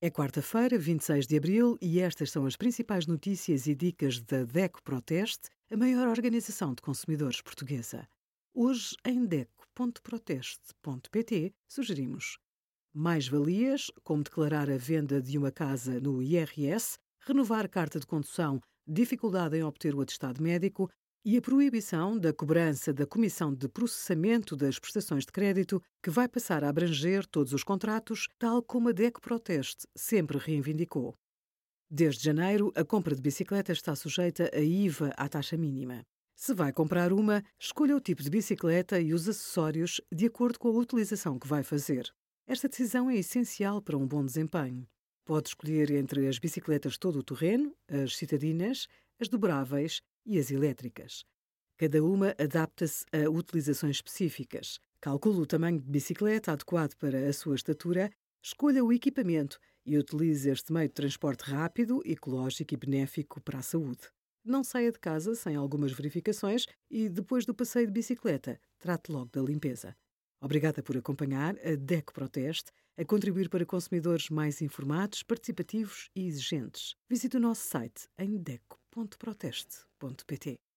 É quarta-feira, 26 de abril, e estas são as principais notícias e dicas da DECO Proteste, a maior organização de consumidores portuguesa. Hoje, em DECO.proteste.pt, sugerimos mais-valias, como declarar a venda de uma casa no IRS, renovar carta de condução, dificuldade em obter o atestado médico e a proibição da cobrança da Comissão de Processamento das Prestações de Crédito, que vai passar a abranger todos os contratos, tal como a DEC Proteste sempre reivindicou. Desde janeiro, a compra de bicicleta está sujeita a IVA à taxa mínima. Se vai comprar uma, escolha o tipo de bicicleta e os acessórios de acordo com a utilização que vai fazer. Esta decisão é essencial para um bom desempenho. Pode escolher entre as bicicletas todo o terreno, as citadinas, as dobráveis e as elétricas. Cada uma adapta-se a utilizações específicas. Calcule o tamanho de bicicleta adequado para a sua estatura, escolha o equipamento e utilize este meio de transporte rápido, ecológico e benéfico para a saúde. Não saia de casa sem algumas verificações e, depois do passeio de bicicleta, trate logo da limpeza. Obrigada por acompanhar a DECO Proteste a contribuir para consumidores mais informados, participativos e exigentes. Visite o nosso site em deco.proteste.pt.